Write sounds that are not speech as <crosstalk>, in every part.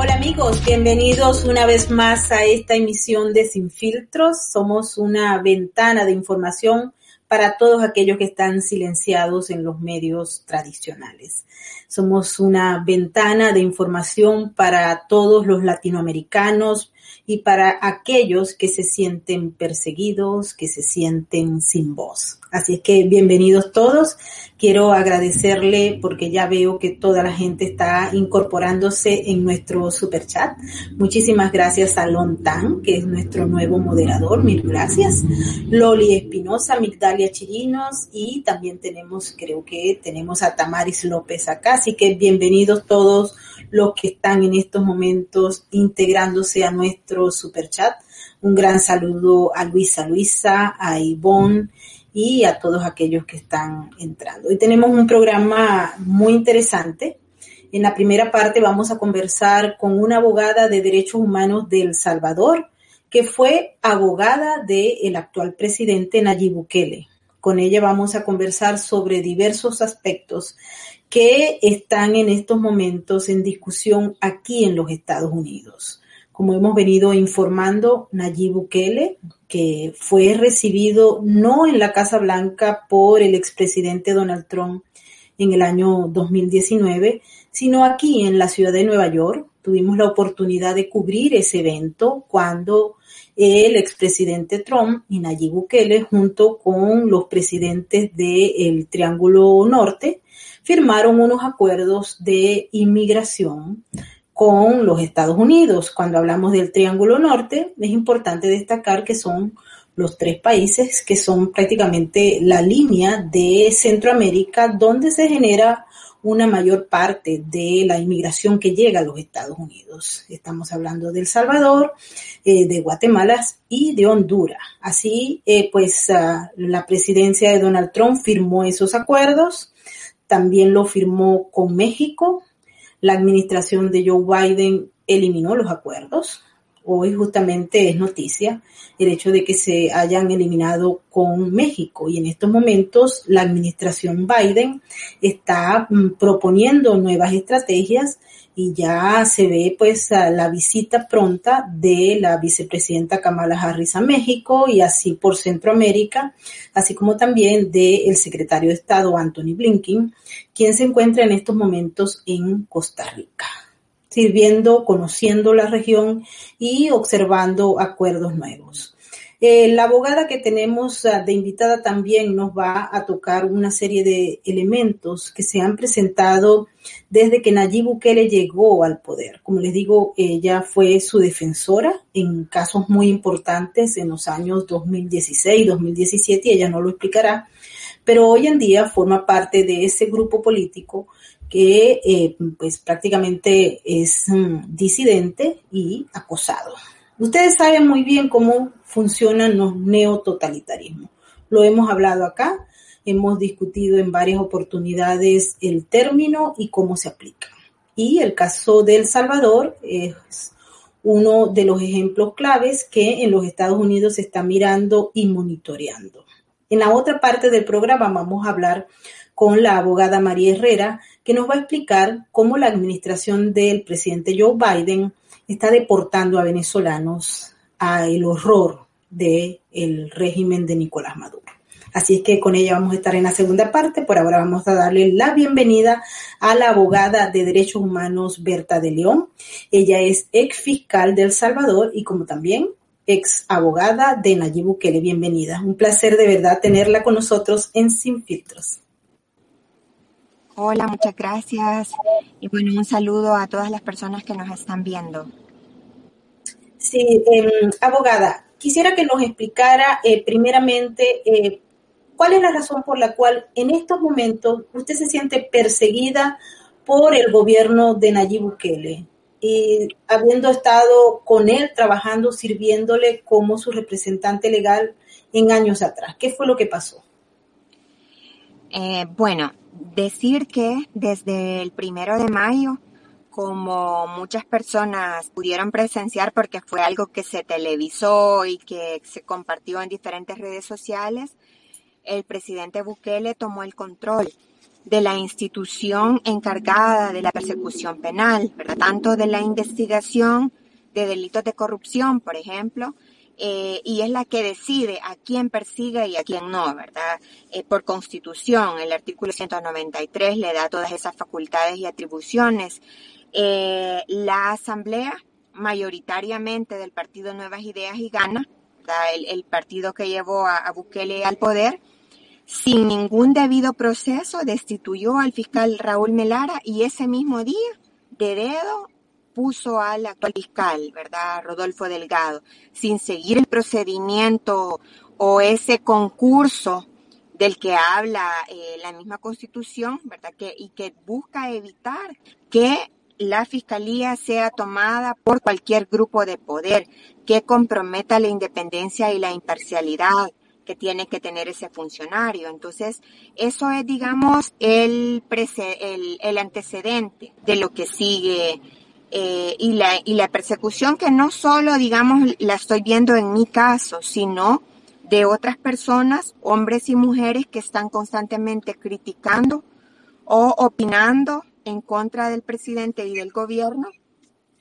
Hola amigos, bienvenidos una vez más a esta emisión de Sin Filtros. Somos una ventana de información para todos aquellos que están silenciados en los medios tradicionales. Somos una ventana de información para todos los latinoamericanos y para aquellos que se sienten perseguidos, que se sienten sin voz. Así es que bienvenidos todos. Quiero agradecerle porque ya veo que toda la gente está incorporándose en nuestro super chat. Muchísimas gracias a Lontan, que es nuestro nuevo moderador. Mil gracias. Loli Espinosa, Migdalia Chirinos y también tenemos, creo que tenemos a Tamaris López acá. Así que bienvenidos todos los que están en estos momentos integrándose a nuestro super chat. Un gran saludo a Luisa Luisa, a Ivonne y a todos aquellos que están entrando. Hoy tenemos un programa muy interesante. En la primera parte vamos a conversar con una abogada de derechos humanos de El Salvador, que fue abogada del actual presidente Nayib Bukele. Con ella vamos a conversar sobre diversos aspectos que están en estos momentos en discusión aquí en los Estados Unidos. Como hemos venido informando, Nayib Bukele, que fue recibido no en la Casa Blanca por el expresidente Donald Trump en el año 2019, sino aquí en la ciudad de Nueva York. Tuvimos la oportunidad de cubrir ese evento cuando el expresidente Trump y Nayib Bukele, junto con los presidentes del Triángulo Norte, firmaron unos acuerdos de inmigración con los Estados Unidos. Cuando hablamos del Triángulo Norte, es importante destacar que son los tres países que son prácticamente la línea de Centroamérica donde se genera una mayor parte de la inmigración que llega a los Estados Unidos. Estamos hablando de El Salvador, eh, de Guatemala y de Honduras. Así, eh, pues uh, la presidencia de Donald Trump firmó esos acuerdos también lo firmó con México. La administración de Joe Biden eliminó los acuerdos. Hoy justamente es noticia el hecho de que se hayan eliminado con México. Y en estos momentos la administración Biden está mm, proponiendo nuevas estrategias y ya se ve pues la visita pronta de la vicepresidenta Kamala Harris a México y así por Centroamérica, así como también del secretario de Estado Anthony Blinken, quien se encuentra en estos momentos en Costa Rica, sirviendo, conociendo la región y observando acuerdos nuevos. Eh, la abogada que tenemos uh, de invitada también nos va a tocar una serie de elementos que se han presentado desde que Nayib Bukele llegó al poder. Como les digo, ella fue su defensora en casos muy importantes en los años 2016, 2017, y ella no lo explicará, pero hoy en día forma parte de ese grupo político que eh, pues prácticamente es um, disidente y acosado. Ustedes saben muy bien cómo funcionan los neototalitarismos. Lo hemos hablado acá, hemos discutido en varias oportunidades el término y cómo se aplica. Y el caso de El Salvador es uno de los ejemplos claves que en los Estados Unidos se está mirando y monitoreando. En la otra parte del programa vamos a hablar con la abogada María Herrera, que nos va a explicar cómo la administración del presidente Joe Biden está deportando a venezolanos al horror del el régimen de Nicolás Maduro. Así es que con ella vamos a estar en la segunda parte. Por ahora vamos a darle la bienvenida a la abogada de derechos humanos Berta de León. Ella es ex fiscal de El Salvador y como también ex abogada de Nayib Bukele. Bienvenida. Un placer de verdad tenerla con nosotros en Sin Filtros. Hola, muchas gracias. Y bueno, un saludo a todas las personas que nos están viendo. Sí, eh, abogada, quisiera que nos explicara eh, primeramente eh, cuál es la razón por la cual en estos momentos usted se siente perseguida por el gobierno de Nayib Bukele y habiendo estado con él trabajando, sirviéndole como su representante legal en años atrás. ¿Qué fue lo que pasó? Eh, bueno, decir que desde el primero de mayo, como muchas personas pudieron presenciar porque fue algo que se televisó y que se compartió en diferentes redes sociales, el presidente Bukele tomó el control de la institución encargada de la persecución penal, tanto de la investigación de delitos de corrupción, por ejemplo, eh, y es la que decide a quién persigue y a quién no, ¿verdad? Eh, por constitución, el artículo 193 le da todas esas facultades y atribuciones. Eh, la asamblea, mayoritariamente del partido Nuevas Ideas y Gana, el, partido que llevó a, a Bukele al poder, sin ningún debido proceso destituyó al fiscal Raúl Melara y ese mismo día, de dedo, puso al actual fiscal, ¿verdad? Rodolfo Delgado, sin seguir el procedimiento o ese concurso del que habla eh, la misma constitución, ¿verdad? Que, y que busca evitar que la fiscalía sea tomada por cualquier grupo de poder que comprometa la independencia y la imparcialidad que tiene que tener ese funcionario. Entonces, eso es, digamos, el, el, el antecedente de lo que sigue eh, y, la, y la persecución que no solo, digamos, la estoy viendo en mi caso, sino de otras personas, hombres y mujeres que están constantemente criticando o opinando en contra del presidente y del gobierno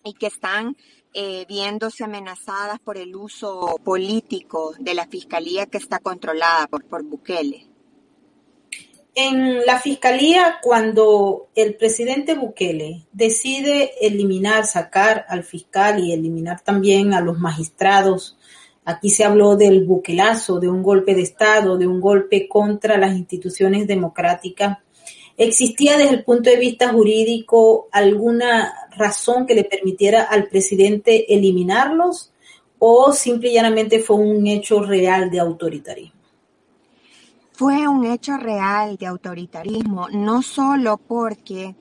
y que están eh, viéndose amenazadas por el uso político de la fiscalía que está controlada por, por Bukele. En la fiscalía, cuando el presidente Bukele decide eliminar, sacar al fiscal y eliminar también a los magistrados, aquí se habló del buquelazo, de un golpe de Estado, de un golpe contra las instituciones democráticas. ¿Existía desde el punto de vista jurídico alguna razón que le permitiera al presidente eliminarlos o simple y llanamente fue un hecho real de autoritarismo? Fue un hecho real de autoritarismo, no solo porque,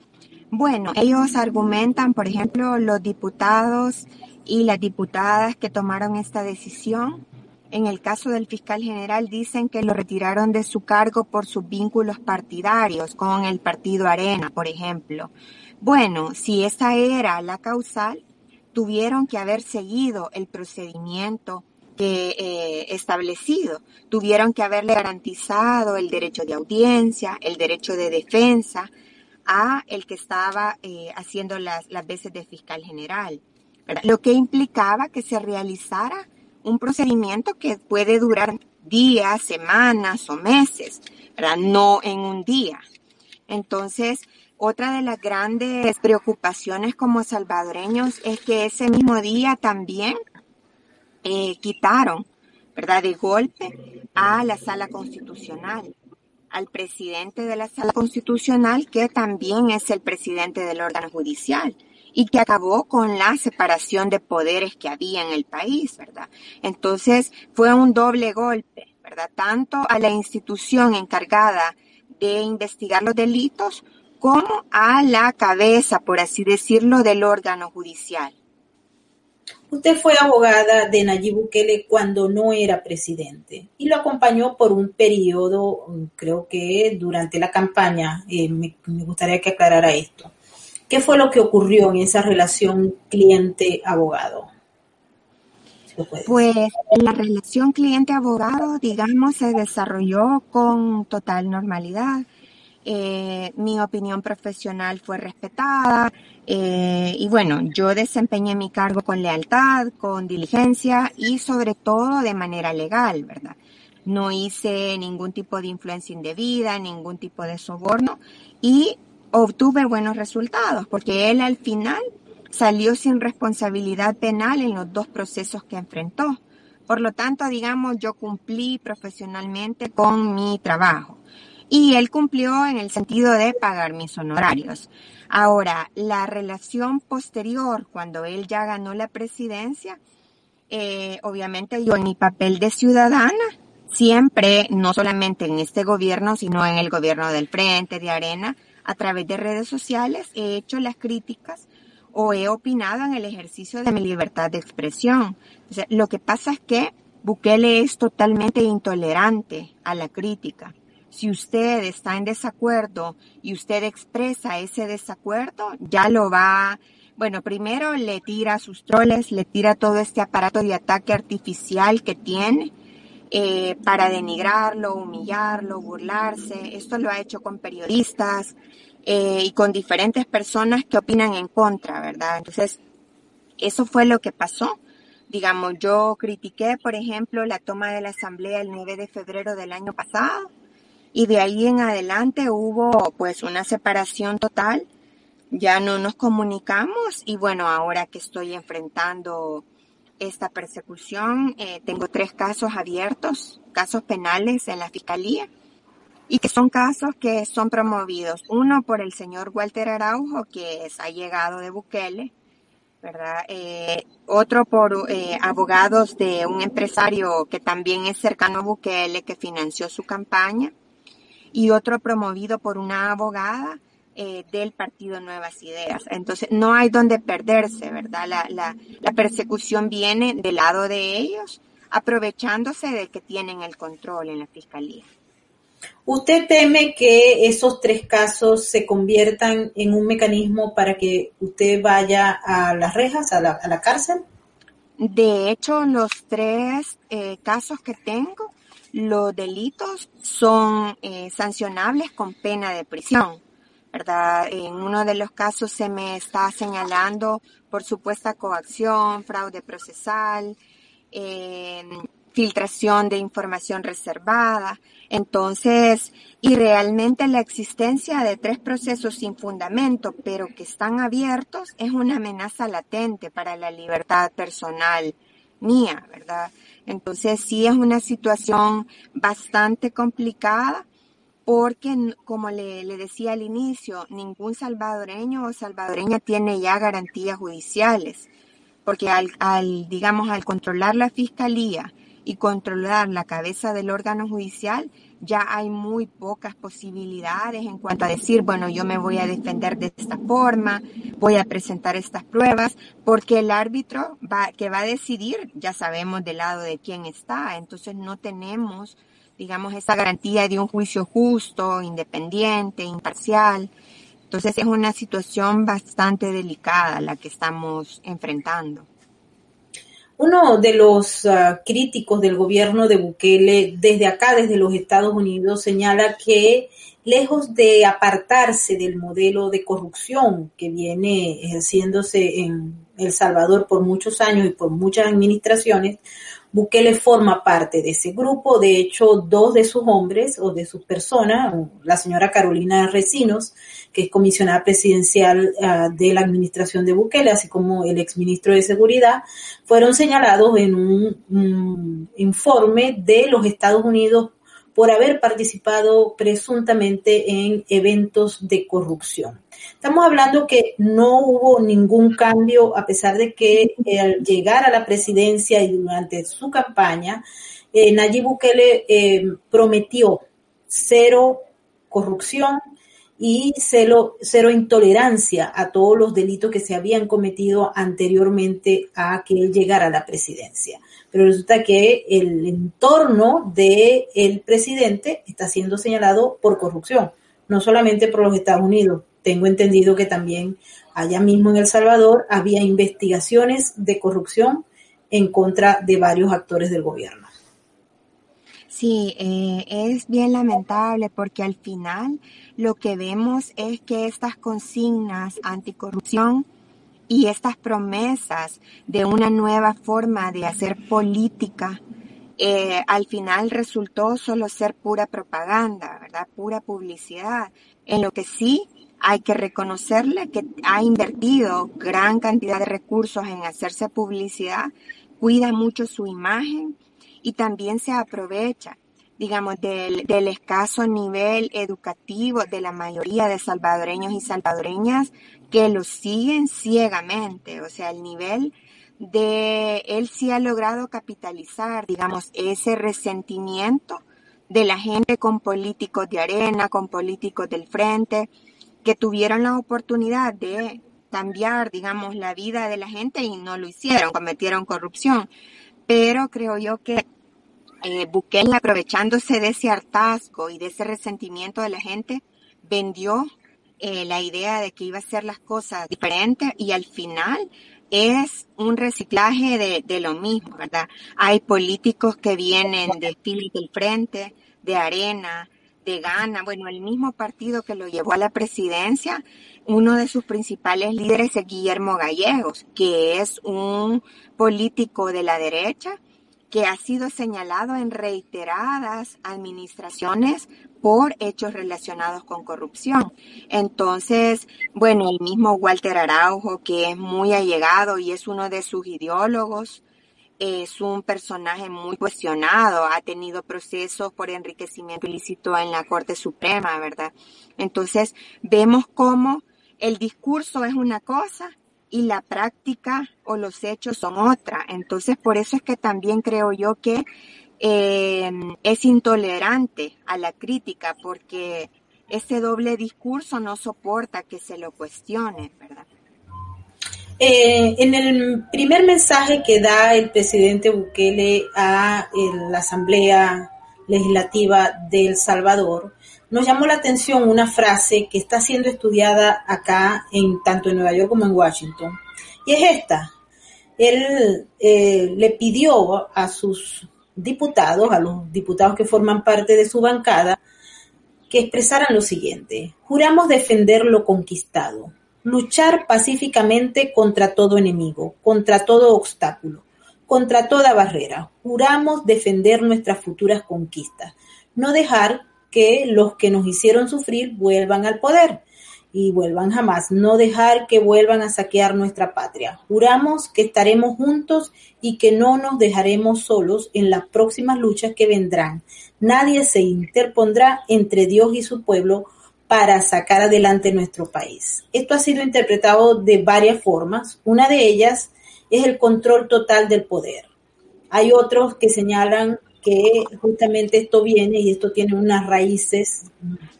bueno, ellos argumentan, por ejemplo, los diputados y las diputadas que tomaron esta decisión, en el caso del fiscal general dicen que lo retiraron de su cargo por sus vínculos partidarios con el partido Arena, por ejemplo. Bueno, si esa era la causal, tuvieron que haber seguido el procedimiento que eh, establecido. Tuvieron que haberle garantizado el derecho de audiencia, el derecho de defensa a el que estaba eh, haciendo las, las veces de fiscal general. Lo que implicaba que se realizara un procedimiento que puede durar días, semanas o meses, no en un día. Entonces, otra de las grandes preocupaciones como salvadoreños es que ese mismo día también eh, quitaron, ¿verdad?, de golpe a la sala constitucional, al presidente de la sala constitucional, que también es el presidente del órgano judicial y que acabó con la separación de poderes que había en el país, ¿verdad? Entonces fue un doble golpe, ¿verdad? Tanto a la institución encargada de investigar los delitos como a la cabeza, por así decirlo, del órgano judicial. Usted fue abogada de Nayib Bukele cuando no era presidente y lo acompañó por un periodo, creo que durante la campaña. Eh, me, gustaría que aclarara esto. ¿Qué fue lo que ocurrió en esa relación cliente-abogado? pues la relación cliente-abogado, digamos, se desarrolló con total normalidad. Eh, mi opinión profesional fue respetada, eh, y bueno, yo desempeñé mi cargo con lealtad, con diligencia y sobre todo de manera legal, ¿verdad? No hice ningún tipo de influencia indebida, ningún tipo de soborno y obtuve buenos resultados porque él al final salió sin responsabilidad penal en los dos procesos que enfrentó. Por lo tanto, digamos, yo cumplí profesionalmente con mi trabajo y él cumplió en el sentido de pagar mis honorarios. Ahora, la relación posterior, cuando él ya ganó la presidencia, eh, obviamente yo en mi papel de ciudadana, siempre, no solamente en este gobierno, sino en el gobierno del Frente, de Arena, a través de redes sociales, he hecho las críticas o he opinado en el ejercicio de mi libertad de expresión. lo que pasa es que Bukele es totalmente intolerante a la crítica. Si usted está en desacuerdo y usted expresa ese desacuerdo, ya lo va, bueno, primero le tira sus troles, le tira todo este aparato de ataque artificial que tiene eh, para denigrarlo, humillarlo, burlarse. Esto lo ha hecho con periodistas eh, y con diferentes personas que opinan en contra, ¿verdad? Entonces, eso fue lo que pasó. Digamos, yo critiqué, por ejemplo, la toma de la asamblea el 9 de febrero del año pasado y de ahí en adelante hubo pues una separación total. Ya no nos comunicamos y bueno, ahora que estoy enfrentando esta persecución, eh, tengo tres casos abiertos, casos penales en la fiscalía y que son casos que son promovidos. Uno por el señor Walter Araujo, que es allegado de Bukele, ¿verdad? Eh, otro por eh, abogados de un empresario que también es cercano a Bukele, que financió su campaña, y otro promovido por una abogada eh, del partido Nuevas Ideas. Entonces, no hay donde perderse, ¿verdad? La, la, la persecución viene del lado de ellos, aprovechándose de que tienen el control en la fiscalía. ¿Usted teme que esos tres casos se conviertan en un mecanismo para que usted vaya a las rejas, a la, a la cárcel? De hecho, los tres eh, casos que tengo, los delitos son eh, sancionables con pena de prisión. ¿verdad? En uno de los casos se me está señalando por supuesta coacción, fraude procesal, eh, filtración de información reservada. Entonces, y realmente la existencia de tres procesos sin fundamento, pero que están abiertos, es una amenaza latente para la libertad personal mía, ¿verdad? Entonces, sí es una situación bastante complicada porque, como le, decía al inicio, ningún salvadoreño o salvadoreña tiene ya garantías judiciales, porque al, al, digamos, al controlar la fiscalía y controlar la cabeza del órgano judicial, ya hay muy pocas posibilidades en cuanto a decir, bueno, yo me voy a defender de esta forma, voy a presentar estas pruebas, porque el árbitro va, que va a decidir, ya sabemos del lado de quién está, entonces no tenemos digamos, esa garantía de un juicio justo, independiente, imparcial. Entonces es una situación bastante delicada la que estamos enfrentando. Uno de los uh, críticos del gobierno de Bukele desde acá, desde los Estados Unidos, señala que lejos de apartarse del modelo de corrupción que viene ejerciéndose en El Salvador por muchos años y por muchas administraciones, Bukele forma parte de ese grupo. De hecho, dos de sus hombres o de sus personas, la señora Carolina Recinos, que es comisionada presidencial uh, de la administración de Bukele, así como el exministro de Seguridad, fueron señalados en un informe de los Estados Unidos por haber participado presuntamente en eventos de corrupción. Estamos hablando que no hubo ningún cambio a pesar de que al llegar a la presidencia y durante su campaña, eh, Nayib Bukele eh, prometió cero corrupción y cero, cero intolerancia a todos los delitos que se habían cometido anteriormente a que él llegara a la presidencia pero resulta que el entorno del el presidente está siendo señalado por corrupción, no solamente por los Estados Unidos. Tengo entendido que también allá mismo en El Salvador había investigaciones de corrupción en contra de varios actores del gobierno. Sí, eh, es bien lamentable porque al final lo que vemos es que estas consignas anticorrupción y estas promesas de una nueva forma de hacer política, eh, al final resultó solo ser pura propaganda, ¿verdad? Pura publicidad. En lo que sí hay que reconocerle que ha invertido gran cantidad de recursos en hacerse publicidad, cuida mucho su imagen y también se aprovecha digamos, del, escaso nivel educativo de la mayoría de salvadoreños y salvadoreñas que lo siguen ciegamente, o sea, el nivel de él sí ha logrado capitalizar, digamos, ese resentimiento de la gente con políticos de arena, con políticos del frente, que tuvieron la oportunidad de cambiar, digamos, la vida de la gente y no lo hicieron, cometieron corrupción. Pero creo yo que eh, Bukele, aprovechándose de ese hartazgo y de ese resentimiento de la gente, vendió eh, la idea de que iba a hacer las cosas diferentes y al final es un reciclaje de, lo mismo, ¿verdad? Hay políticos que vienen de estilo del frente, de arena, de Gana, bueno, el mismo partido que lo llevó a la presidencia, uno de sus principales líderes es Guillermo Gallegos, que es un político de la derecha que ha sido señalado en reiteradas administraciones por hechos relacionados con corrupción. Entonces, bueno, el mismo Walter Araujo, que es muy allegado y es uno de sus ideólogos, es un personaje muy cuestionado, ha tenido procesos por enriquecimiento ilícito en la Corte Suprema, ¿verdad? Entonces, vemos cómo el discurso es una cosa y la práctica o los hechos son otra. Entonces, por eso es que también creo yo que eh, es intolerante a la crítica porque ese doble discurso no soporta que se lo cuestione, ¿verdad? Eh, en el primer mensaje que da el presidente Bukele a la Asamblea Legislativa de El Salvador, nos llamó la atención una frase que está siendo estudiada acá, en, tanto en Nueva York como en Washington, y es esta. Él eh, le pidió a sus diputados, a los diputados que forman parte de su bancada, que expresaran lo siguiente. Juramos defender lo conquistado, luchar pacíficamente contra todo enemigo, contra todo obstáculo, contra toda barrera. Juramos defender nuestras futuras conquistas, no dejar que los que nos hicieron sufrir vuelvan al poder y vuelvan jamás, no dejar que vuelvan a saquear nuestra patria. Juramos que estaremos juntos y que no nos dejaremos solos en las próximas luchas que vendrán. Nadie se interpondrá entre Dios y su pueblo para sacar adelante nuestro país. Esto ha sido interpretado de varias formas. Una de ellas es el control total del poder. Hay otros que señalan que justamente esto viene y esto tiene unas raíces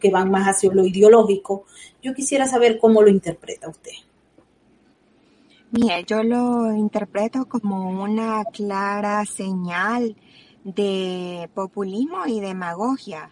que van más hacia lo ideológico. Yo quisiera saber cómo lo interpreta usted. Mire, yo lo interpreto como una clara señal de populismo y demagogia.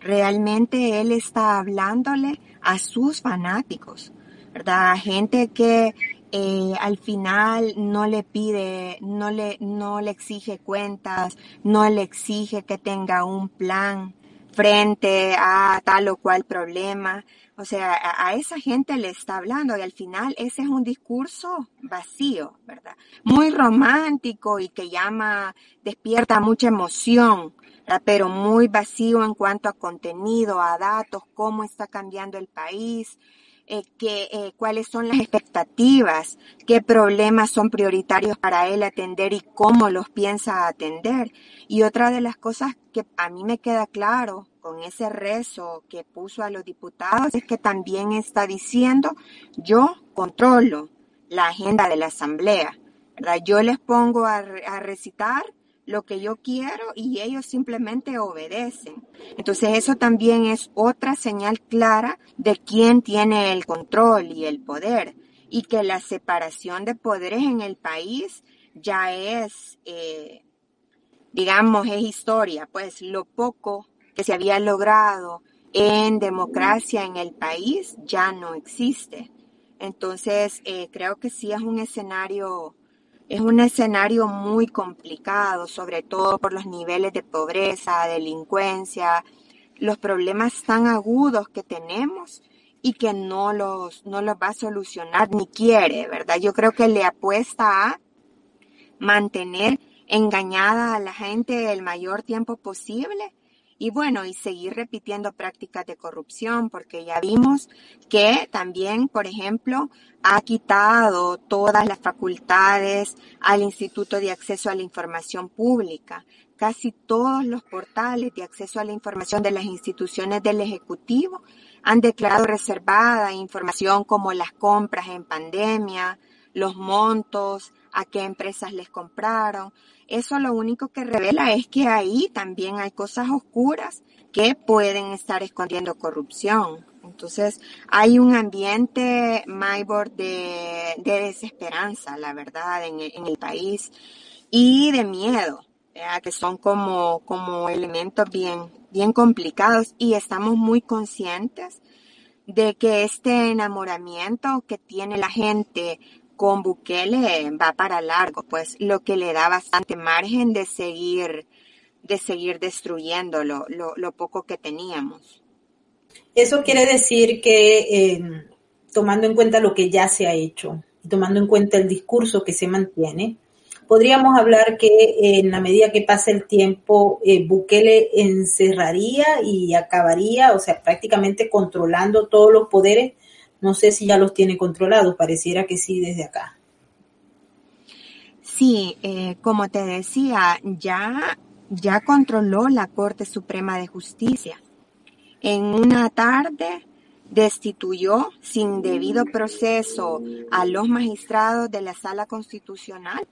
Realmente él está hablándole a sus fanáticos, ¿verdad? Gente que eh, al final no le pide, no le, no le exige cuentas, no le exige que tenga un plan frente a tal o cual problema. O sea, a, a, esa gente le está hablando y al final ese es un discurso vacío, ¿verdad? Muy romántico y que llama, despierta mucha emoción, pero muy vacío en cuanto a contenido, a datos, cómo está cambiando el país, eh, que, eh, cuáles son las expectativas, qué problemas son prioritarios para él atender y cómo los piensa atender. Y otra de las cosas que a mí me queda claro con ese rezo que puso a los diputados es que también está diciendo yo controlo la agenda de la asamblea. ¿verdad? Yo les pongo a, a recitar lo que yo quiero y ellos simplemente obedecen. Entonces eso también es otra señal clara de quién tiene el control y el poder y que la separación de poderes en el país ya es, eh, digamos, es historia, pues lo poco que se había logrado en democracia en el país ya no existe. Entonces, eh, creo que sí es un escenario es un escenario muy complicado, sobre todo por los niveles de pobreza, delincuencia, los problemas tan agudos que tenemos y que no los, no los va a solucionar ni quiere, ¿verdad? Yo creo que le apuesta a mantener engañada a la gente el mayor tiempo posible y bueno, y seguir repitiendo prácticas de corrupción, porque ya vimos que también, por ejemplo, ha quitado todas las facultades al Instituto de Acceso a la Información Pública. Casi todos los portales de acceso a la información de las instituciones del Ejecutivo han declarado reservada información como las compras en pandemia, los montos, a qué empresas les compraron. Eso lo único que revela es que ahí también hay cosas oscuras que pueden estar escondiendo corrupción. Entonces, hay un ambiente, Maybor, de, de desesperanza, la verdad, en el, en el país y de miedo, que son como, como elementos bien, bien complicados y estamos muy conscientes de que este enamoramiento que tiene la gente con Bukele va para largo, pues lo que le da bastante margen de seguir, de seguir destruyendo lo, poco que teníamos. Eso quiere decir que eh, tomando en cuenta lo que ya se ha hecho tomando en cuenta el discurso que se mantiene, podríamos hablar que eh, en la medida que pase el tiempo, eh, Bukele encerraría y acabaría, o sea, prácticamente controlando todos los poderes. No sé si ya los tiene controlados, pareciera que sí desde acá. Sí, eh, como te decía, ya, ya controló la Corte Suprema de Justicia. En una tarde destituyó sin debido proceso a los magistrados de la Sala Constitucional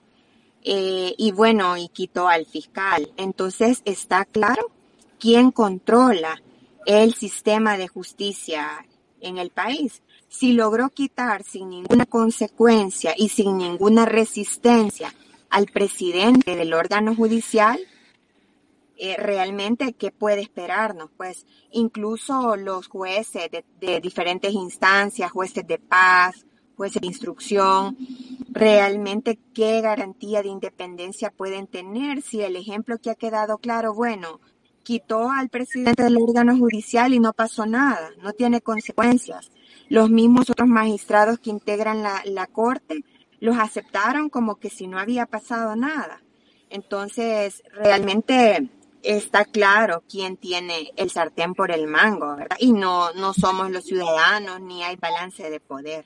eh, y bueno, y quitó al fiscal. Entonces está claro quién controla el sistema de justicia en el país. Si logró quitar sin ninguna consecuencia y sin ninguna resistencia al presidente del órgano judicial, eh, realmente qué puede esperarnos. Pues incluso los jueces de, de diferentes instancias, jueces de paz, jueces de instrucción, realmente qué garantía de independencia pueden tener si el ejemplo que ha quedado claro, bueno, quitó al presidente del órgano judicial y no pasó nada, no tiene consecuencias. Los mismos otros magistrados que integran la, la corte los aceptaron como que si no había pasado nada. Entonces, realmente está claro quién tiene el sartén por el mango, ¿verdad? Y no, no somos los ciudadanos ni hay balance de poder.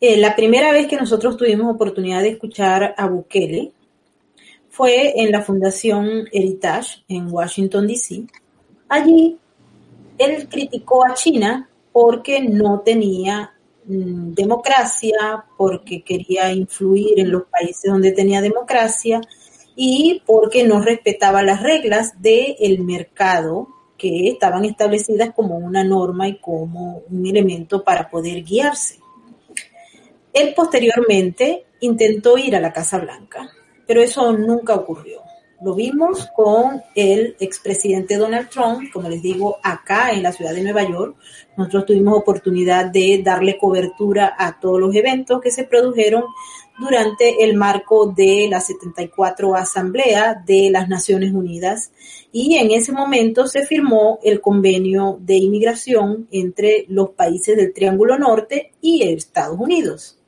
Eh, la primera vez que nosotros tuvimos oportunidad de escuchar a Bukele fue en la Fundación Heritage en Washington, D.C. Allí él criticó a China porque no tenía mm, democracia, porque quería influir en los países donde tenía democracia y porque no respetaba las reglas del mercado que estaban establecidas como una norma y como un elemento para poder guiarse. Él posteriormente intentó ir a la Casa Blanca, pero eso nunca ocurrió. Lo vimos con el expresidente Donald Trump, como les digo, acá en la ciudad de Nueva York. Nosotros tuvimos oportunidad de darle cobertura a todos los eventos que se produjeron durante el marco de la 74 Asamblea de las Naciones Unidas y en ese momento se firmó el convenio de inmigración entre los países del Triángulo Norte y Estados Unidos.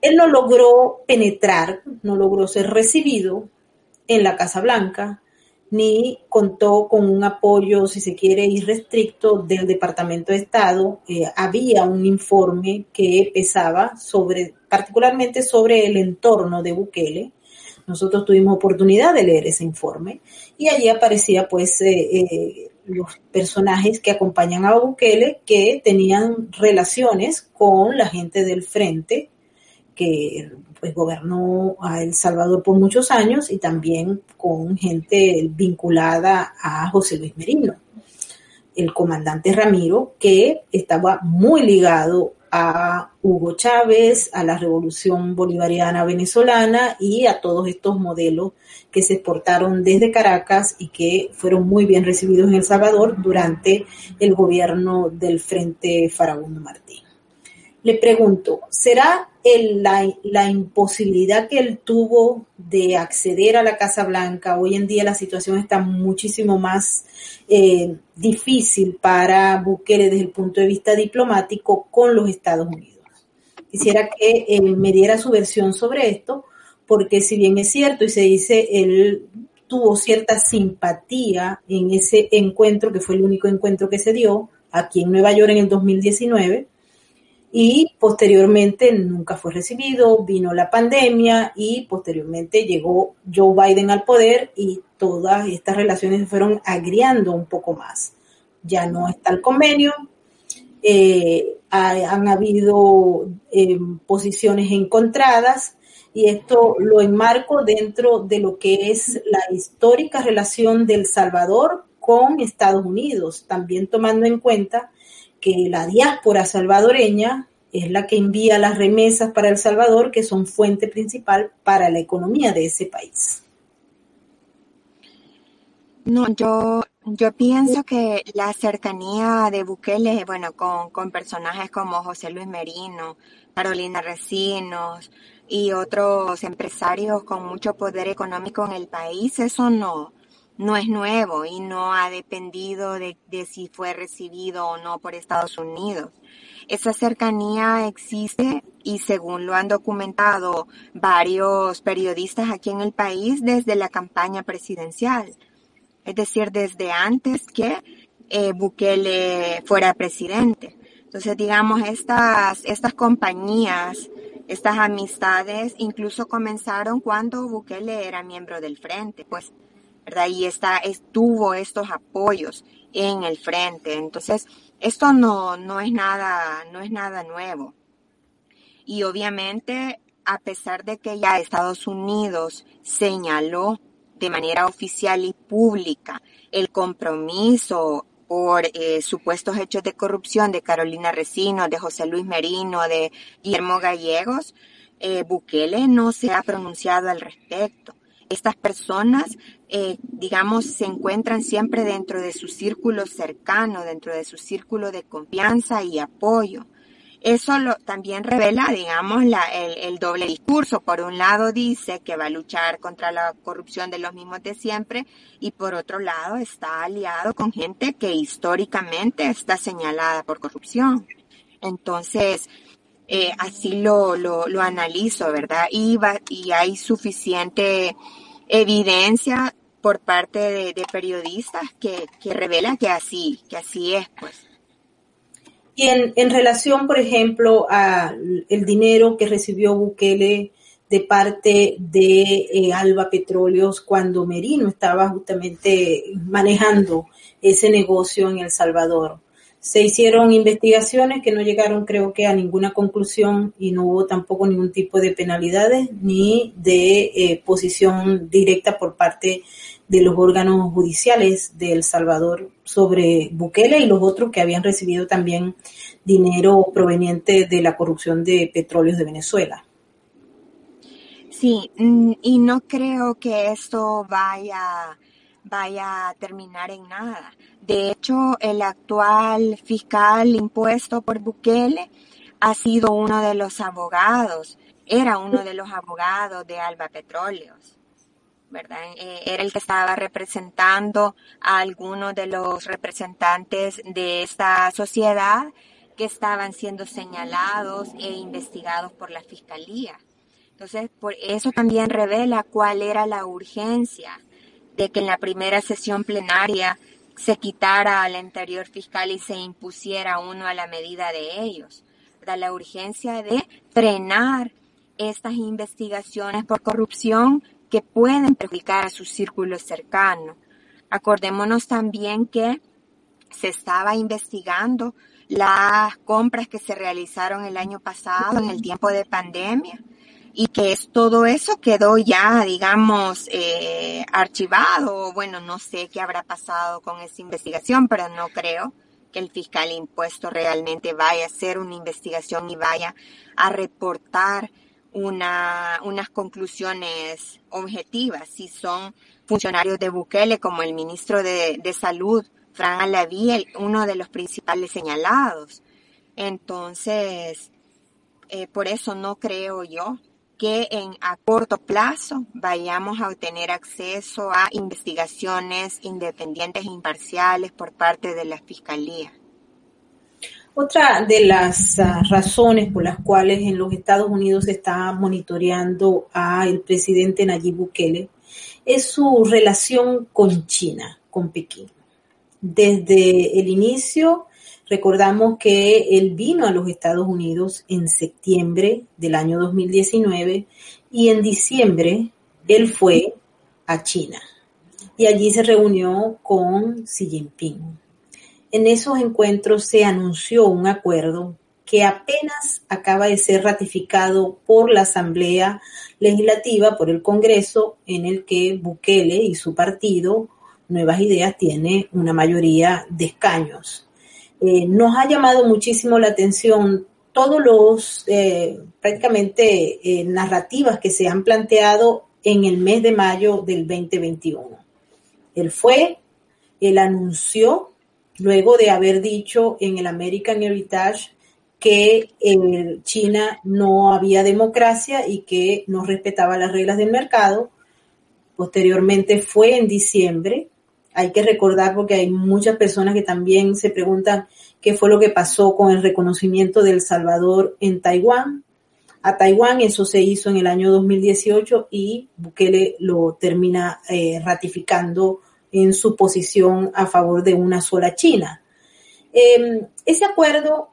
Él no logró penetrar, no logró ser recibido en la Casa Blanca, ni contó con un apoyo, si se quiere, irrestricto del Departamento de Estado. Eh, había un informe que pesaba sobre, particularmente sobre el entorno de Bukele. Nosotros tuvimos oportunidad de leer ese informe y allí aparecía pues eh, eh, los personajes que acompañan a Bukele que tenían relaciones con la gente del frente que pues gobernó a El Salvador por muchos años y también con gente vinculada a José Luis Merino, el comandante Ramiro, que estaba muy ligado a Hugo Chávez, a la revolución bolivariana venezolana y a todos estos modelos que se exportaron desde Caracas y que fueron muy bien recibidos en El Salvador durante el gobierno del Frente Farabundo Martín. Le pregunto, ¿será el, la, imposibilidad que él tuvo de acceder a la Casa Blanca? Hoy en día la situación está muchísimo más eh, difícil para Bukele desde el punto de vista diplomático con los Estados Unidos. Quisiera que él me diera su versión sobre esto, porque si bien es cierto y se dice, él tuvo cierta simpatía en ese encuentro, que fue el único encuentro que se dio aquí en Nueva York en el 2019, y posteriormente nunca fue recibido, vino la pandemia y posteriormente llegó Joe Biden al poder y todas estas relaciones se fueron agriando un poco más. Ya no está el convenio, eh, han habido eh, posiciones encontradas y esto lo enmarco dentro de lo que es la histórica relación del Salvador con Estados Unidos, también tomando en cuenta que la diáspora salvadoreña es la que envía las remesas para El Salvador, que son fuente principal para la economía de ese país. No, yo, yo pienso que la cercanía de Bukele, bueno, con, con personajes como José Luis Merino, Carolina Recinos y otros empresarios con mucho poder económico en el país, eso no, no es nuevo y no ha dependido de, si fue recibido o no por Estados Unidos. Esa cercanía existe y según lo han documentado varios periodistas aquí en el país desde la campaña presidencial. Es decir, desde antes que eh, Bukele fuera presidente. Entonces, digamos, estas, estas compañías, estas amistades incluso comenzaron cuando Bukele era miembro del Frente, pues Y está, estuvo estos apoyos en el frente. Entonces, esto no, no es nada, no es nada nuevo. Y obviamente, a pesar de que ya Estados Unidos señaló de manera oficial y pública el compromiso por eh, supuestos hechos de corrupción de Carolina Recino, de José Luis Merino, de Guillermo Gallegos, eh, Bukele no se ha pronunciado al respecto estas personas, eh, digamos, se encuentran siempre dentro de su círculo cercano, dentro de su círculo de confianza y apoyo. Eso lo, también revela, digamos, el, doble discurso. Por un lado dice que va a luchar contra la corrupción de los mismos de siempre y por otro lado está aliado con gente que históricamente está señalada por corrupción. Entonces, eh, así lo, lo, analizo, ¿verdad? Y, va, y hay suficiente evidencia por parte de, periodistas que, que revela que así, que así es, pues. Y en, en relación, por ejemplo, al dinero que recibió Bukele de parte de eh, Alba Petróleos cuando Merino estaba justamente manejando ese negocio en El Salvador. Se hicieron investigaciones que no llegaron creo que a ninguna conclusión y no hubo tampoco ningún tipo de penalidades ni de eh, posición directa por parte de los órganos judiciales de El Salvador sobre Bukele y los otros que habían recibido también dinero proveniente de la corrupción de petróleos de Venezuela. Sí, mm, y no creo que esto vaya, vaya a terminar en nada. De hecho, el actual fiscal impuesto por Bukele ha sido uno de los abogados, era uno de los abogados de Alba Petróleos. ¿verdad? Eh, era el que estaba representando a algunos de los representantes de esta sociedad que estaban siendo señalados e investigados por la fiscalía. Entonces, por eso también revela cuál era la urgencia de que en la primera sesión plenaria se quitara al anterior fiscal y se impusiera uno a la medida de ellos. La urgencia de frenar estas investigaciones por corrupción que pueden perjudicar a su círculo cercano. Acordémonos también que se estaba investigando las compras que se realizaron el año pasado en el tiempo de pandemia y que es, todo eso quedó ya, digamos, eh, archivado. Bueno, no sé qué habrá pasado con esa investigación, pero no creo que el fiscal impuesto realmente vaya a hacer una investigación y vaya a reportar una, unas conclusiones objetivas. Si son funcionarios de Bukele, como el ministro de, de Salud, Fran Alaví, uno de los principales señalados. Entonces, eh, por eso no creo yo que en a corto plazo vayamos a obtener acceso a investigaciones independientes e imparciales por parte de la Fiscalía. Otra de las uh, razones por las cuales en los Estados Unidos se está monitoreando al presidente Nayib Bukele es su relación con China, con Pekín. Desde el inicio Recordamos que él vino a los Estados Unidos en septiembre del año 2019 y en diciembre él fue a China y allí se reunió con Xi Jinping. En esos encuentros se anunció un acuerdo que apenas acaba de ser ratificado por la Asamblea Legislativa, por el Congreso, en el que Bukele y su partido, Nuevas Ideas, tiene una mayoría de escaños. Eh, nos ha llamado muchísimo la atención todos los eh, prácticamente eh, narrativas que se han planteado en el mes de mayo del 2021. Él fue, él anunció, luego de haber dicho en el American Heritage que en China no había democracia y que no respetaba las reglas del mercado. Posteriormente fue en diciembre. Hay que recordar porque hay muchas personas que también se preguntan qué fue lo que pasó con el reconocimiento de El Salvador en Taiwán. A Taiwán eso se hizo en el año 2018 y Bukele lo termina eh, ratificando en su posición a favor de una sola China. Em, ese acuerdo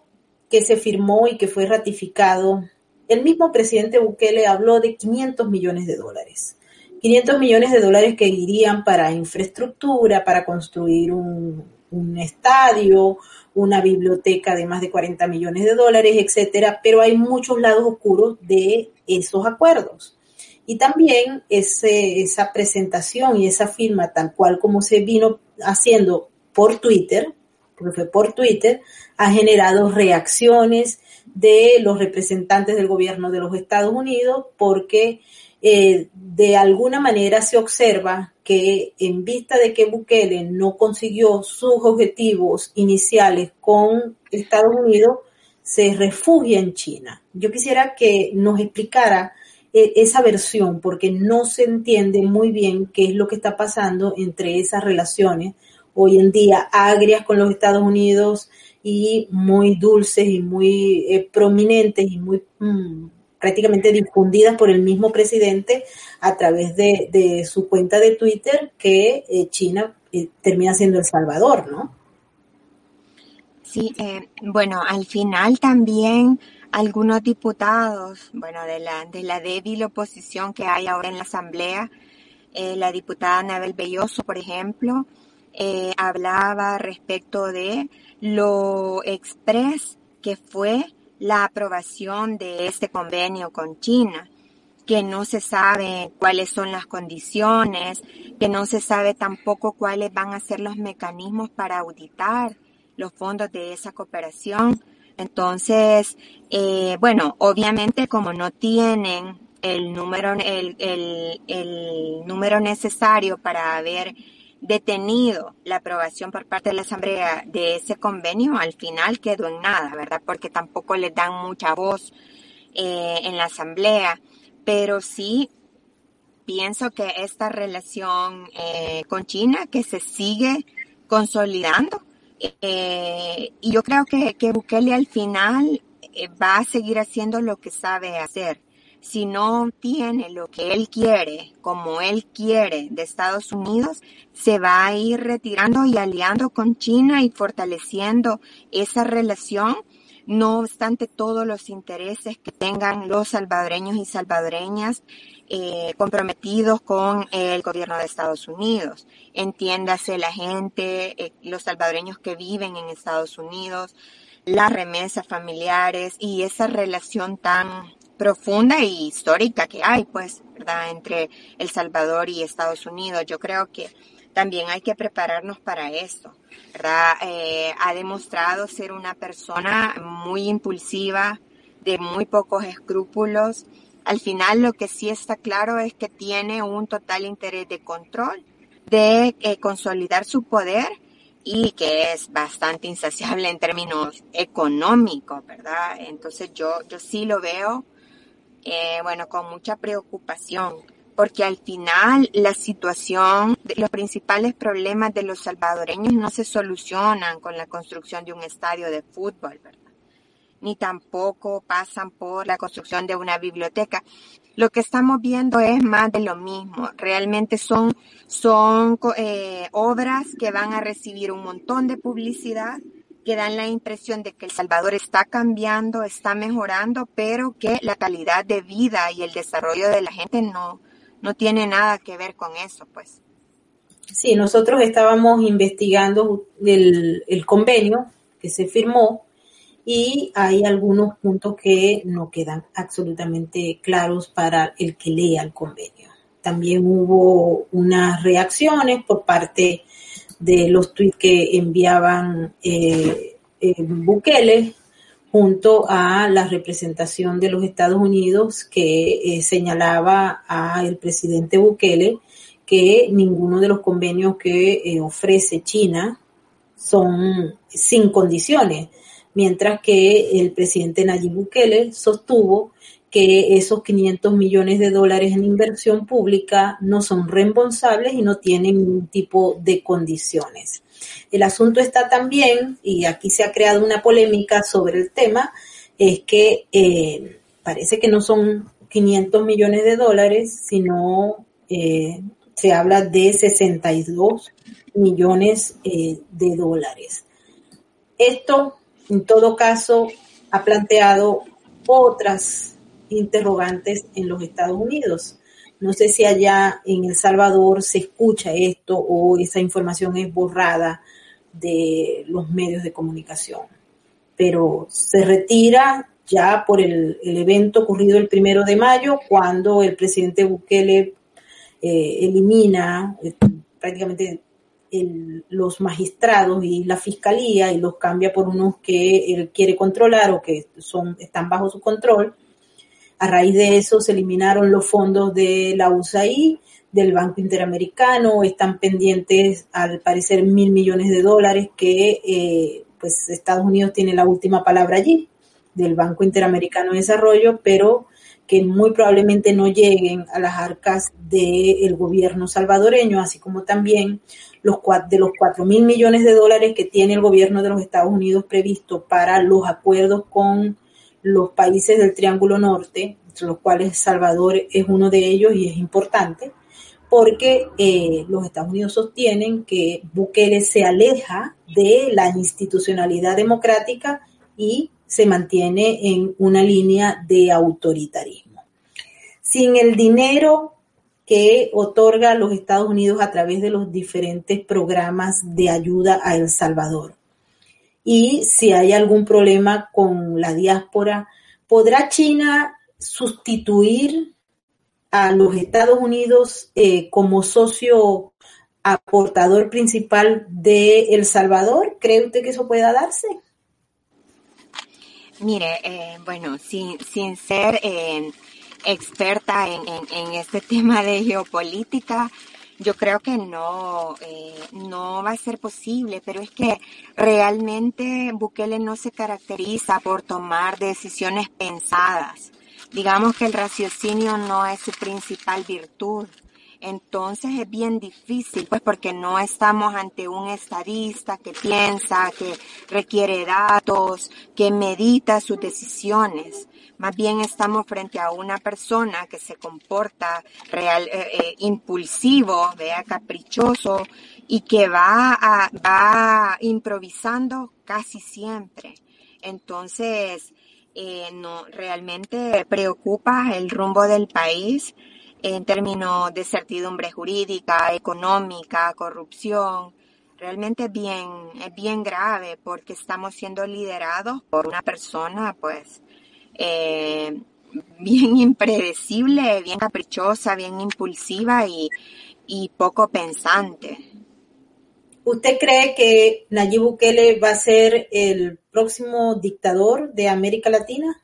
que se firmó y que fue ratificado, el mismo presidente Bukele habló de 500 millones de dólares. 500 millones de dólares que irían para infraestructura, para construir un, estadio, una biblioteca de más de 40 millones de dólares, etcétera, pero hay muchos lados oscuros de esos acuerdos. Y también esa presentación y esa firma, tal cual como se vino haciendo por Twitter, porque fue por Twitter, ha generado reacciones de los representantes del gobierno de los Estados Unidos porque eh, de alguna manera se observa que en vista de que Bukele no consiguió sus objetivos iniciales con Estados Unidos, se refugia en China. Yo quisiera que nos explicara eh, esa versión, porque no se entiende muy bien qué es lo que está pasando entre esas relaciones hoy en día agrias con los Estados Unidos y muy dulces y muy eh, prominentes y muy mm, prácticamente difundidas por el mismo presidente a través de, su cuenta de Twitter que eh, China eh, termina siendo El Salvador, ¿no? Sí, eh, bueno, al final también algunos diputados, bueno, de la, de la débil oposición que hay ahora en la Asamblea, la diputada Anabel Belloso, por ejemplo, hablaba respecto de lo express que fue la aprobación de este convenio con China, que no se sabe cuáles son las condiciones, que no se sabe tampoco cuáles van a ser los mecanismos para auditar los fondos de esa cooperación. Entonces, eh, bueno, obviamente como no tienen el número, el, el, el número necesario para ver detenido la aprobación por parte de la Asamblea de ese convenio, al final quedó en nada, ¿verdad? Porque tampoco le dan mucha voz eh, en la Asamblea, pero sí pienso que esta relación eh, con China que se sigue consolidando eh, y yo creo que, que Bukele al final va a seguir haciendo lo que sabe hacer si no tiene lo que él quiere, como él quiere de Estados Unidos, se va a ir retirando y aliando con China y fortaleciendo esa relación, no obstante todos los intereses que tengan los salvadoreños y salvadoreñas eh, comprometidos con el gobierno de Estados Unidos. Entiéndase la gente, eh, los salvadoreños que viven en Estados Unidos, las remesas familiares y esa relación tan profunda y histórica que hay, pues, ¿verdad? Entre El Salvador y Estados Unidos. Yo creo que también hay que prepararnos para eso, ¿verdad? Eh, ha demostrado ser una persona muy impulsiva, de muy pocos escrúpulos. Al final lo que sí está claro es que tiene un total interés de control, de eh, consolidar su poder y que es bastante insaciable en términos económicos, ¿verdad? Entonces yo, yo sí lo veo eh, bueno, con mucha preocupación, porque al final la situación, los principales problemas de los salvadoreños no se solucionan con la construcción de un estadio de fútbol, ¿verdad? Ni tampoco pasan por la construcción de una biblioteca. Lo que estamos viendo es más de lo mismo. Realmente son, son eh, obras que van a recibir un montón de publicidad, que dan la impresión de que El Salvador está cambiando, está mejorando, pero que la calidad de vida y el desarrollo de la gente no, no tiene nada que ver con eso, pues. Sí, nosotros estábamos investigando el, el convenio que se firmó y hay algunos puntos que no quedan absolutamente claros para el que lea el convenio. También hubo unas reacciones por parte de los tweets que enviaban eh, eh, Bukele junto a la representación de los Estados Unidos que eh, señalaba al presidente Bukele que ninguno de los convenios que ofrece China son sin condiciones, mientras que el presidente Nayib Bukele sostuvo que esos 500 millones de dólares en inversión pública no son reembolsables y no tienen ningún tipo de condiciones. El asunto está también, y aquí se ha creado una polémica sobre el tema, es que eh, parece que no son 500 millones de dólares, sino eh, se habla de 62 millones eh, de dólares. Esto, en todo caso, ha planteado otras interrogantes en los Estados Unidos. No sé si allá en El Salvador se escucha esto o esa información es borrada de los medios de comunicación. Pero se retira ya por el, evento ocurrido el primero de mayo, cuando el presidente Bukele eh, elimina eh, prácticamente los magistrados y la fiscalía y los cambia por unos que él quiere controlar o que son, están bajo su control. A raíz de eso se eliminaron los fondos de la USAID del Banco Interamericano, están pendientes al parecer mil millones de dólares que eh, pues Estados Unidos tiene la última palabra allí del Banco Interamericano de Desarrollo, pero que muy probablemente no lleguen a las arcas del gobierno salvadoreño, así como también los de los cuatro mil millones de dólares que tiene el gobierno de los Estados Unidos previsto para los acuerdos con los países del Triángulo Norte, entre los cuales Salvador es uno de ellos y es importante porque eh, los Estados Unidos sostienen que Bukele se aleja de la institucionalidad democrática y se mantiene en una línea de autoritarismo. Sin el dinero que otorga los Estados Unidos a través de los diferentes programas de ayuda a El Salvador. Y si hay algún problema con la diáspora, ¿podrá China sustituir a los Estados Unidos eh, como socio aportador principal de El Salvador? ¿Cree usted que eso pueda darse? Mire, eh, bueno, sin, sin ser eh, experta en, en, este <laughs> tema de geopolítica, yo creo que no, no va a ser posible, pero es que realmente Bukele no se caracteriza por tomar decisiones pensadas digamos que el raciocinio no es su principal virtud. Entonces es bien difícil, pues porque no estamos ante un estadista que piensa, que requiere datos, que medita sus decisiones. Más bien estamos frente a una persona que se comporta real, eh, eh, impulsivo, vea, caprichoso y que va, va improvisando casi siempre. Entonces, eh, no realmente preocupa el rumbo del país en términos de certidumbre jurídica, económica, corrupción. Realmente bien, es bien grave porque estamos siendo liderados por una persona, pues, eh, bien <laughs> impredecible, bien caprichosa, bien impulsiva y, y poco pensante. ¿Usted cree que Nayib Bukele va a ser el próximo dictador de América Latina?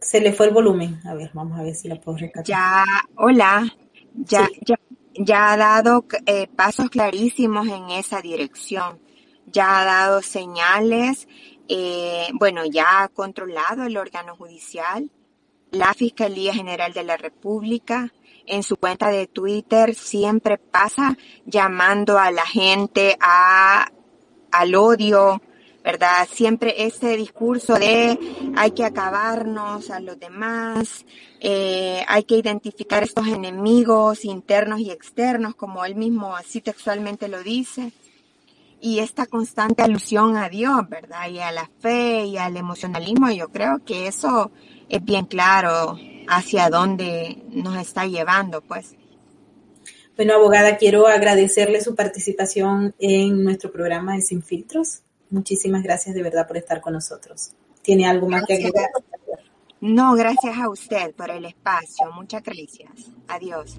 Se le fue el volumen. A ver, vamos a ver si la puedo rescatar. Ya, hola. Ya, ya, ya ha dado eh, pasos clarísimos en esa dirección. Ya ha dado señales. Eh, bueno, ya ha controlado el órgano judicial, la Fiscalía General de la República, en su cuenta de Twitter siempre pasa llamando a la gente a, al odio, ¿verdad? Siempre ese discurso de hay que acabarnos a los demás, eh, hay que identificar estos enemigos internos y externos, como él mismo así textualmente lo dice. Y esta constante alusión a Dios, ¿verdad? Y a la fe y al emocionalismo, yo creo que eso es bien claro hacia dónde nos está llevando, pues. Bueno, abogada, quiero agradecerle su participación en nuestro programa de Sin Filtros. Muchísimas gracias de verdad por estar con nosotros. ¿Tiene algo más que agregar? No, gracias a usted por el espacio. Muchas gracias. Adiós.